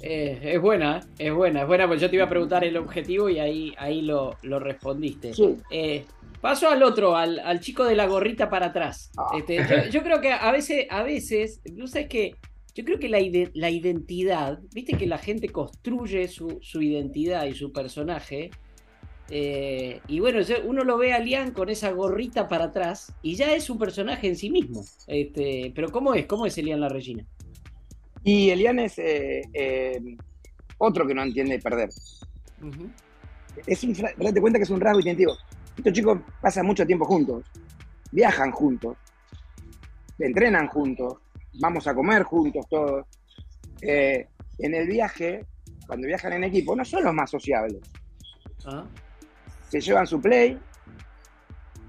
Eh, es buena, es buena, es buena, porque yo te iba a preguntar el objetivo y ahí, ahí lo, lo respondiste. Eh, paso al otro, al, chico de la gorrita para atrás. Ah. Este, yo, creo que a veces, a veces, no sabes que yo creo que la, la, identidad, viste que la gente construye su, su identidad y su personaje. Eh, y bueno, uno lo ve a Lian con esa gorrita para atrás y ya es un personaje en sí mismo. Este, pero ¿cómo es? ¿Cómo es Elian La Regina? Y Elian es eh, eh, otro que no entiende perder. es un, date cuenta que es un rasgo distintivo. Estos chicos pasan mucho tiempo juntos, viajan juntos, entrenan juntos, vamos a comer juntos todos. Eh, en el viaje, cuando viajan en equipo, no son los más sociables. Ah. Se llevan su play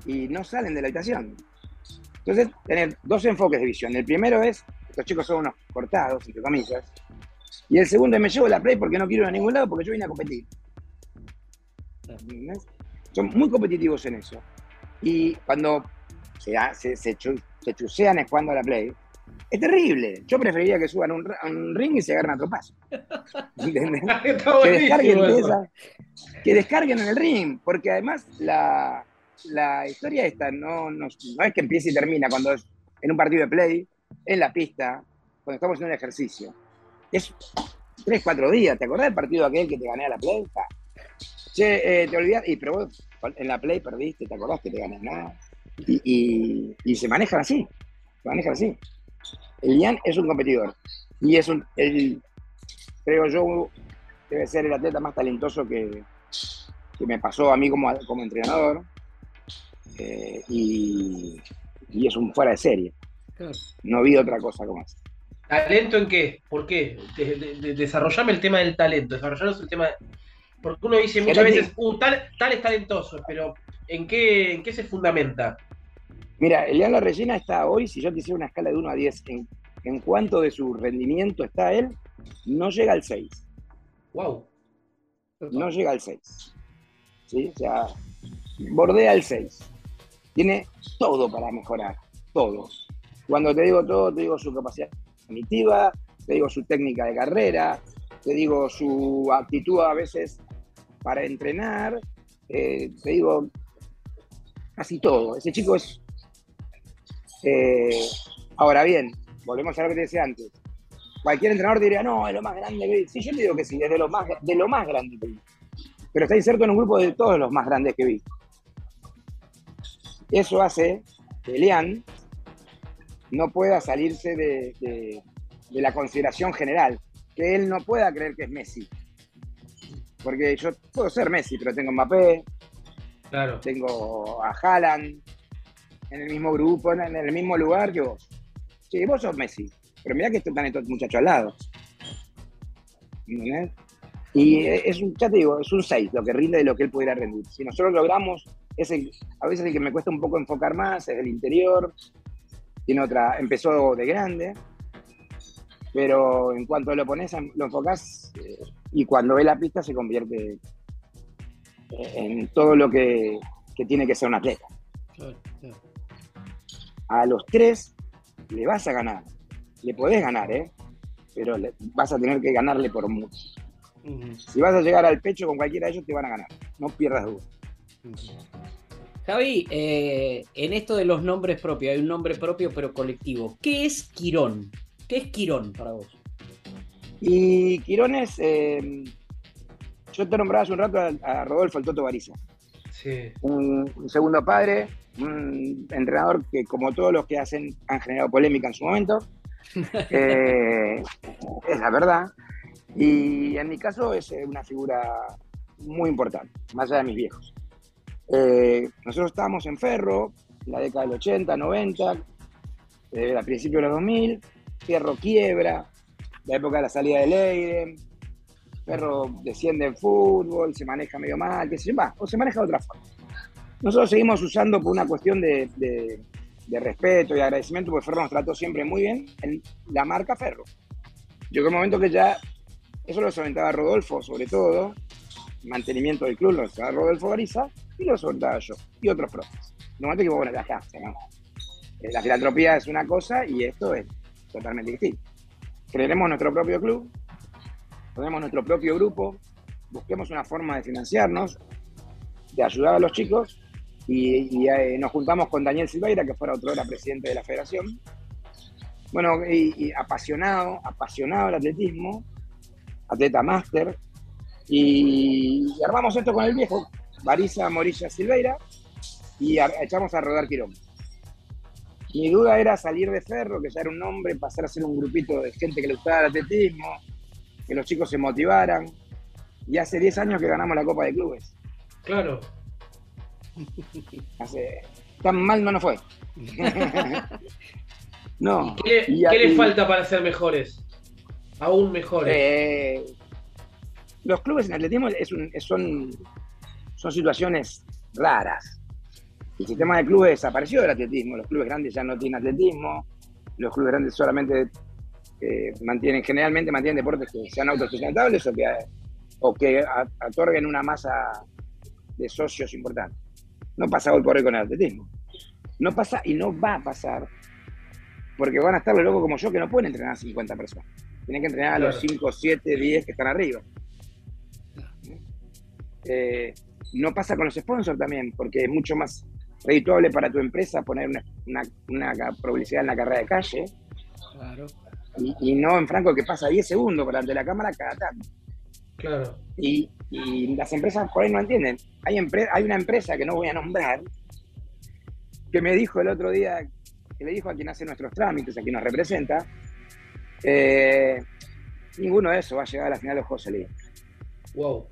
y no salen de la habitación. Entonces, tener dos enfoques de visión. El primero es los chicos son unos cortados, entre comillas. Y el segundo, me llevo la play porque no quiero ir a ningún lado porque yo vine a competir. Son muy competitivos en eso. Y cuando se, se, se, chusean es cuando la play, es terrible. Yo preferiría que suban un, un ring y se agarren a tropazo. *laughs* que, descarguen que descarguen en el ring, porque además la, la historia esta no, no, no, es que empiece y termina cuando es en un partido de play, en la pista, cuando estamos en un ejercicio. Es tres, cuatro días. ¿Te acordás del partido aquel que te gané a la play? Che, eh, te olvidas, y pero vos en la play perdiste, ¿te acordás que te gané? nada? Y, y, se manejan así, se manejan así. El Ian es un competidor y es un, el, creo yo, debe ser el atleta más talentoso que, que me pasó a mí como, como entrenador eh, y, y, es un fuera de serie. No vi otra cosa como eso. ¿Talento en qué? ¿Por qué? desarrollame el tema del talento, desarrollaros el tema. Porque uno dice muchas veces, uh, tal, es talentoso, pero ¿en qué, ¿en qué se fundamenta? Mira, Elian Regina está hoy, si yo te hiciera una escala de 1 a 10, en, en cuanto de su rendimiento está él, no llega al 6. Wow. No llega al 6. ¿Sí? O sea, bordea el 6. Tiene todo para mejorar, todo. Cuando te digo todo, te digo su capacidad cognitiva, te digo su técnica de carrera, te digo su actitud a veces para entrenar, eh, te digo casi todo. Ese chico es... Eh, ahora bien, volvemos a lo que te decía antes. Cualquier entrenador diría, no, es lo más grande que vi. Sí, yo te digo que sí, es de lo más, de lo más grande que vi. Pero está inserto en un grupo de todos los más grandes que vi. Eso hace que Lean no pueda salirse de, la consideración general, que él no pueda creer que es Messi. Porque yo puedo ser Messi, pero tengo Mbappé, claro. tengo a Haaland en el mismo grupo, en el mismo lugar que vos. Sí, vos sos Messi, pero mira que están estos muchachos al lado. Y es un, ya te digo, es un 6 lo que rinde de lo que él pudiera rendir. Si nosotros logramos, es a veces el que me cuesta un poco enfocar más, es el interior, tiene otra, empezó de grande, pero en cuanto lo pones, lo enfocas eh, y cuando ve la pista se convierte en todo lo que, tiene que ser un atleta. A los tres le vas a ganar, le podés ganar, ¿eh? pero vas a tener que ganarle por mucho. Si vas a llegar al pecho con cualquiera de ellos, te van a ganar, no pierdas duda. Javi, eh, en esto de los nombres propios, hay un nombre propio pero colectivo. ¿Qué es Quirón? ¿Qué es Quirón para vos? Y Quirón es. Eh, yo te nombraba hace un rato a, Rodolfo el Toto Bariza. Sí. Un, segundo padre, un entrenador que, como todos los que hacen, han generado polémica en su momento. *laughs* Eh, es la verdad. Y en mi caso es una figura muy importante, más allá de mis viejos. Eh, nosotros estábamos en Ferro, en la década del 80, 90, eh, a principios de los 2000, Ferro quiebra, la época de la salida de Leiden, Ferro desciende en fútbol, se maneja medio mal, qué sé yo, o se maneja de otra forma. nosotros seguimos usando por una cuestión de, de, respeto y agradecimiento, porque Ferro nos trató siempre muy bien, en la marca Ferro. Llegó un momento que ya, eso lo solventaba Rodolfo, sobre todo, mantenimiento del club lo solventaba Rodolfo Gariza, y lo solventaba yo, y otros profes. No momento que bueno, la casa, ¿no? La filantropía es una cosa y esto es totalmente distinto. Creeremos nuestro propio club, tenemos nuestro propio grupo, busquemos una forma de financiarnos, de ayudar a los chicos y, eh, nos juntamos con Daniel Silveira, que fuera otro era presidente de la federación. Bueno, y, apasionado, apasionado del atletismo, atleta máster, y, armamos esto con el viejo, Barisa Morilla Silveira, y echamos a rodar Quirón. Mi duda era salir de Ferro, que ya era un nombre, pasar a ser un grupito de gente que le gustaba el atletismo, que los chicos se motivaran. Y hace 10 años que ganamos la Copa de Clubes. Claro. *laughs* Hace, tan mal no nos fue. *laughs* no. ¿Qué, les falta para ser mejores? Aún mejores. Eh, los clubes en atletismo son, son situaciones raras. El sistema de clubes desapareció del atletismo. Los clubes grandes ya no tienen atletismo. Los clubes grandes solamente eh, mantienen, generalmente mantienen deportes que sean autosustentables o que, o que otorguen una masa de socios importantes. No pasa hoy por hoy con el atletismo. No pasa y no va a pasar porque van a estar los locos como yo que no pueden entrenar a 50 personas. Tienen que entrenar a los 5, 7, 10 que están arriba. Eh, no pasa con los sponsors también, porque es mucho más redituable para tu empresa poner una, publicidad en la carrera de calle. Claro. Y, no en Franco que pasa 10 segundos delante de la cámara cada tanto. Claro. Y, las empresas por ahí no entienden. Hay, hay una empresa que no voy a nombrar que me dijo el otro día, que le dijo a quien hace nuestros trámites, a quien nos representa, eh, ninguno de esos va a llegar a la final de José Luis. Wow.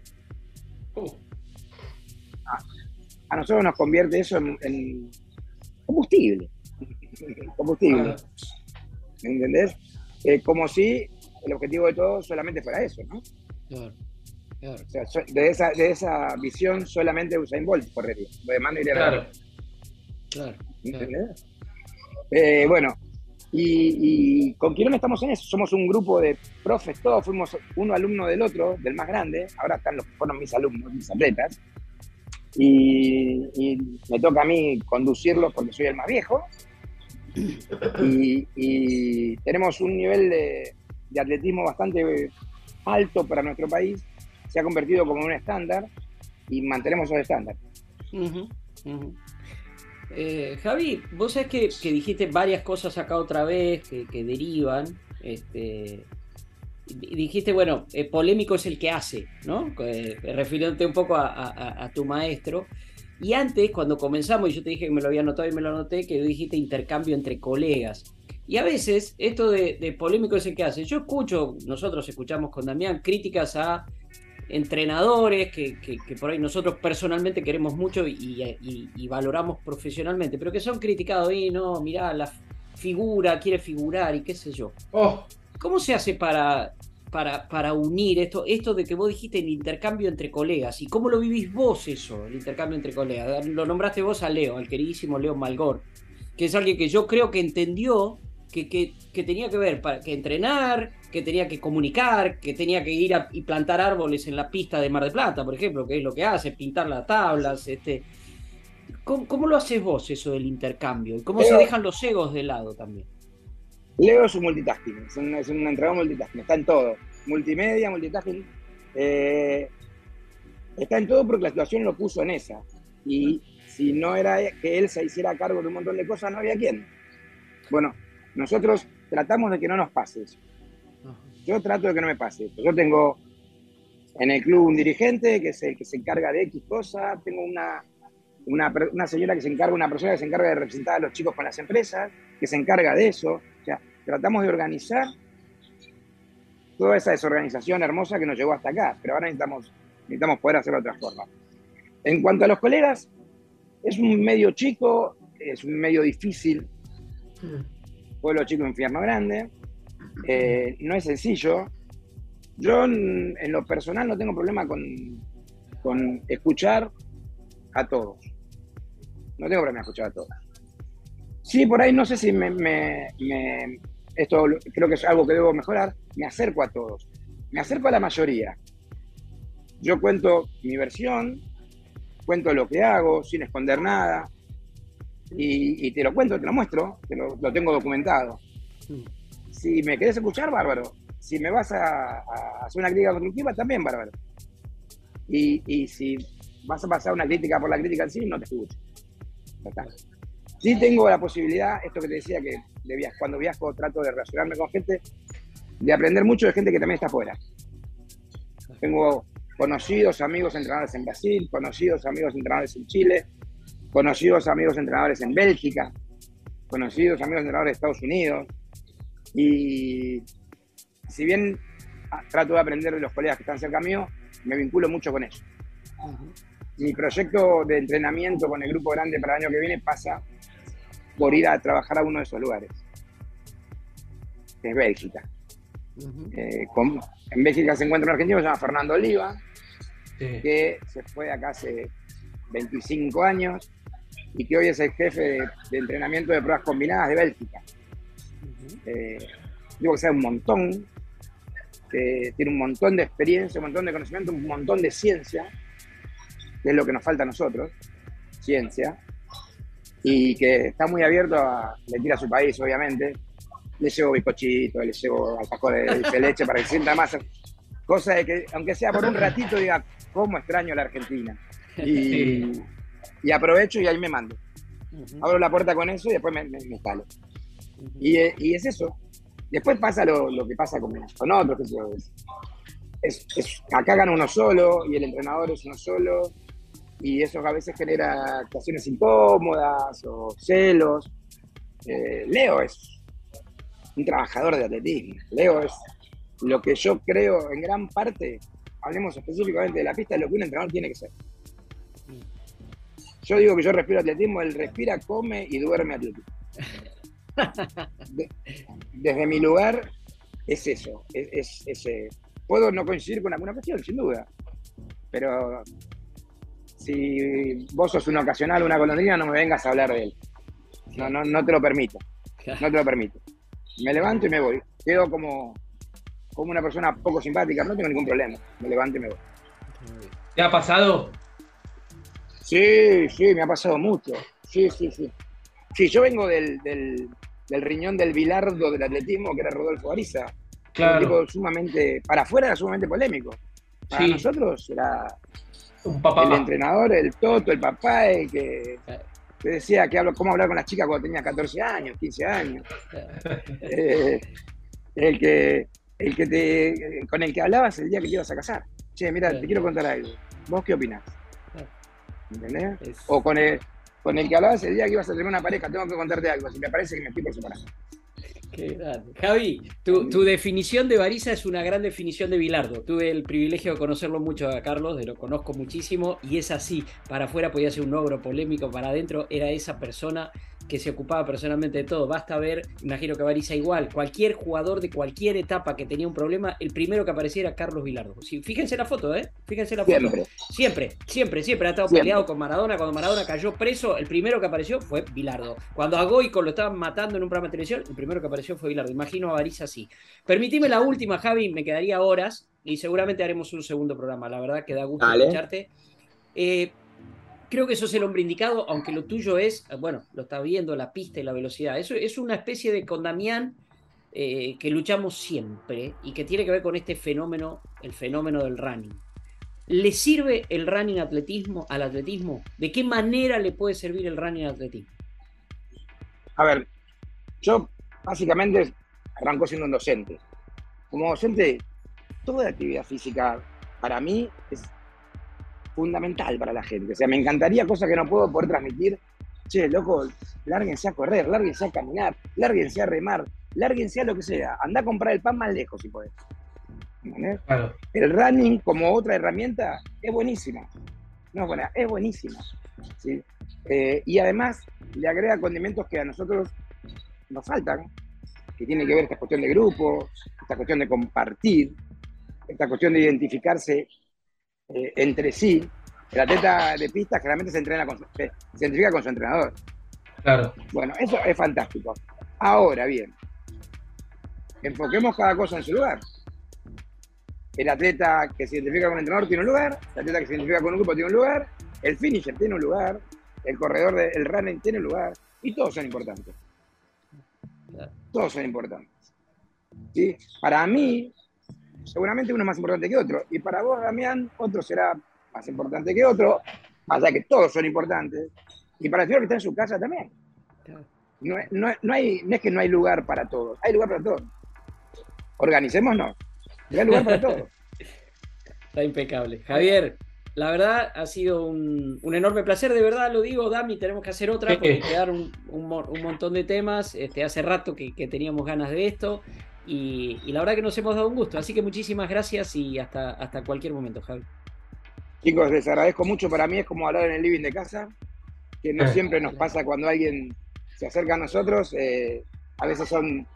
A, nosotros nos convierte eso en, combustible. *laughs* combustible. ¿Me entendés? Eh, como si el objetivo de todo solamente fuera eso, ¿no? Claro. O sea, de esa, de esa visión solamente Usain Bolt correría. Lo demás no iría Claro. Claro. Eh, bueno, y, y, con Quirón estamos en eso. Somos un grupo de profes, todos fuimos uno alumno del otro, del más grande. Ahora están los fueron mis alumnos, mis atletas. Y, me toca a mí conducirlos porque soy el más viejo. Y, tenemos un nivel de, de atletismo bastante alto para nuestro país, se ha convertido como un estándar y mantenemos esos estándar. Eh, Javi, vos sabés que, dijiste varias cosas acá otra vez que, derivan. Este, dijiste, bueno, eh, polémico es el que hace, ¿no? Eh, refiriéndote un poco a, tu maestro. Y antes, cuando comenzamos, y yo te dije que me lo había anotado y me lo anoté, que dijiste intercambio entre colegas. Y a veces, esto de, polémico es el que hace. Yo escucho, nosotros escuchamos con Damián críticas a entrenadores que, por ahí nosotros personalmente queremos mucho y, valoramos profesionalmente, pero que son criticados y no, mirá, la figura quiere figurar y qué sé yo. Oh. ¿Cómo se hace para, para, para, unir esto, esto de que vos dijiste el intercambio entre colegas? ¿Y cómo lo vivís vos eso, el intercambio entre colegas? Lo nombraste vos a Leo, al queridísimo Leo Malgor, que es alguien que yo creo que entendió que, tenía que ver para que entrenar, que tenía que comunicar, que tenía que ir a, y plantar árboles en la pista de Mar de Plata, por ejemplo, que es lo que hace, pintar las tablas, este. ¿Cómo, lo haces vos eso del intercambio? ¿Y cómo se dejan los egos de lado también? Leo es un multitasking, es un, es un entrenador multitasking, está en todo. Multimedia, multitasking. Eh, está en todo porque la situación lo puso en esa. Y si no era que él se hiciera cargo de un montón de cosas, no había quien. Bueno, nosotros tratamos de que no nos pase eso. Yo trato de que no me pase. Yo tengo en el club un dirigente que es el que se encarga de X cosas, tengo una, una, señora que se encarga, una persona que se encarga de representar a los chicos con las empresas, que se encarga de eso. Tratamos de organizar toda esa desorganización hermosa que nos llevó hasta acá, pero ahora necesitamos, necesitamos poder hacerlo de otra forma. En cuanto a los colegas, es un medio chico, es un medio difícil. Mm. Pueblo Chico, Infierno Grande. Eh, no es sencillo. Yo en, lo personal no tengo problema con, con escuchar a todos. No tengo problema escuchar a todos. Sí, por ahí no sé si me, esto creo que es algo que debo mejorar, me acerco a todos, me acerco a la mayoría. Yo cuento mi versión, cuento lo que hago sin esconder nada y, te lo cuento, te lo muestro, te lo, tengo documentado. Si me querés escuchar, bárbaro. Si me vas a, hacer una crítica constructiva, también bárbaro. Y, y si vas a pasar una crítica por la crítica en sí, no te escucho. Sí tengo la posibilidad, esto que te decía, que cuando viajo trato de relacionarme con gente, de aprender mucho de gente que también está afuera. Tengo conocidos amigos entrenadores en Brasil, conocidos amigos entrenadores en Chile, conocidos amigos entrenadores en Bélgica, conocidos amigos entrenadores de Estados Unidos. Y si bien trato de aprender de los colegas que están cerca mío, me vinculo mucho con ellos. Mi proyecto de entrenamiento con el grupo grande para el año que viene pasa por ir a trabajar a uno de esos lugares, que es Bélgica. Eh, en Bélgica se encuentra un argentino que se llama Fernando Oliva, que se fue acá hace 25 años y que hoy es el jefe de, entrenamiento de pruebas combinadas de Bélgica. Eh, digo que sabe un montón, que tiene un montón de experiencia, un montón de conocimiento, un montón de ciencia, que es lo que nos falta a nosotros, ciencia, y que está muy abierto a mentir a su país, obviamente. Le llevo bizcochito, le llevo alfajores de leche para que sienta más. Cosa de que, aunque sea por un ratito, diga, ¿cómo extraño la Argentina? Y, *laughs* y aprovecho y ahí me mando. Abro la puerta con eso y después me, me, instalo. y, y, es eso. Después pasa lo, lo que pasa con, con otros. Que es, es, acá gana uno solo y el entrenador es uno solo y eso a veces genera actuaciones incómodas o celos. Eh, Leo es un trabajador de atletismo. Leo es lo que yo creo en gran parte, hablemos específicamente de la pista, lo que un entrenador tiene que ser. Yo digo que yo respiro atletismo, él respira, come y duerme atletismo. desde mi lugar es eso. Es, eh, puedo no coincidir con alguna cuestión, sin duda, pero si vos sos un ocasional, una golondrina, no me vengas a hablar de él. No, no, no te lo permito. No te lo permito. Me levanto y me voy. Quedo como, como una persona poco simpática, no tengo ningún problema. Me levanto y me voy. ¿Te ha pasado? Sí, sí, me ha pasado mucho. Sí, sí, sí. Sí, yo vengo del, del, riñón del bilardo del atletismo, que era Rodolfo Ariza. Claro. Un tipo sumamente, para afuera era sumamente polémico. Para nosotros era el entrenador, el Toto, el papá, el que te decía que hablo, cómo hablar con las chicas cuando tenía 14 años, 15 años. Eh, el que, el que te, con el que hablabas el día que te ibas a casar. Che, mira, te quiero contar algo. ¿Vos qué opinás? ¿Entendés? O con el, con el que hablabas el día que ibas a tener una pareja, tengo que contarte algo, si me parece que me estoy por separar. Javi, tu, definición de Bariza es una gran definición de Bilardo. Tuve el privilegio de conocerlo mucho a Carlos, de lo conozco muchísimo, y es así. Para afuera podía ser un ogro polémico, para adentro era esa persona que se ocupaba personalmente de todo. Basta ver, imagino que Bariza igual, cualquier jugador de cualquier etapa que tenía un problema, el primero que apareciera era Carlos Bilardo. fíjense la foto, ¿eh? Fíjense la foto. Siempre, siempre, siempre, ha estado peleado con Maradona. Cuando Maradona cayó preso, el primero que apareció fue Bilardo. Cuando a Goico lo estaban matando en un programa de televisión, el primero que apareció fue Bilardo. Imagino a Bariza así. Permitime la última, Javi, me quedaría horas y seguramente haremos un segundo programa. La verdad que da gusto escucharte. Eh, creo que eso es el hombre indicado, aunque lo tuyo es, bueno, lo está viendo, la pista y la velocidad. Eso es una especie de con Damián eh, que luchamos siempre y que tiene que ver con este fenómeno, el fenómeno del running. ¿Le sirve el running atletismo al atletismo? ¿De qué manera le puede servir el running al atletismo? A ver, yo básicamente arranco siendo un docente. Como docente, toda actividad física para mí es fundamental para la gente. O sea, me encantaría cosas que no puedo poder transmitir. Che, loco, lárguense a correr, lárguense a caminar, lárguense a remar, lárguense a lo que sea. Anda a comprar el pan más lejos si podés. El running como otra herramienta es buenísima. No es buena, es buenísima. ¿sí? Eh, y además le agrega condimentos que a nosotros nos faltan, que tiene que ver esta cuestión de grupo, esta cuestión de compartir, esta cuestión de identificarse eh, entre sí. El atleta de pista generalmente se entrena con su, se identifica con su entrenador. Claro. Bueno, eso es fantástico. Ahora bien, enfoquemos cada cosa en su lugar. El atleta que se identifica con el entrenador tiene un lugar, el atleta que se identifica con un grupo tiene un lugar, el finisher tiene un lugar, el corredor del running tiene un lugar, y todos son importantes. Todos son importantes. ¿Sí? Para mí, seguramente uno es más importante que otro, y para vos, Damián, otro será más importante que otro, allá que todos son importantes, y para el señor que está en su casa también. No, no, hay, no es que no hay lugar para todos, hay lugar para todos. Organicémonos, hay lugar para todos. *laughs* Está impecable. Javier, la verdad ha sido un, enorme placer, de verdad lo digo, Dami, tenemos que hacer otra porque quedar un, un, montón de temas. Este, hace rato que, teníamos ganas de esto y, la verdad que nos hemos dado un gusto. Así que muchísimas gracias y hasta, hasta cualquier momento, Javi. Chicos, les agradezco mucho. Para mí es como hablar en el living de casa, que no siempre nos pasa cuando alguien se acerca a nosotros. Eh, a veces son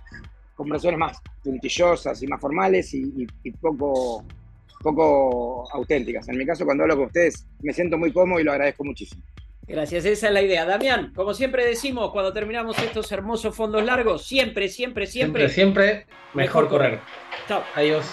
conversaciones más puntillosas y más formales y poco poco auténticas. En mi caso, cuando hablo con ustedes, me siento muy cómodo y lo agradezco muchísimo. Gracias, esa es la idea. Damián, como siempre decimos cuando terminamos estos hermosos fondos largos, siempre, siempre, siempre. Siempre, siempre mejor, correr. Chao. Adiós.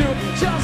to just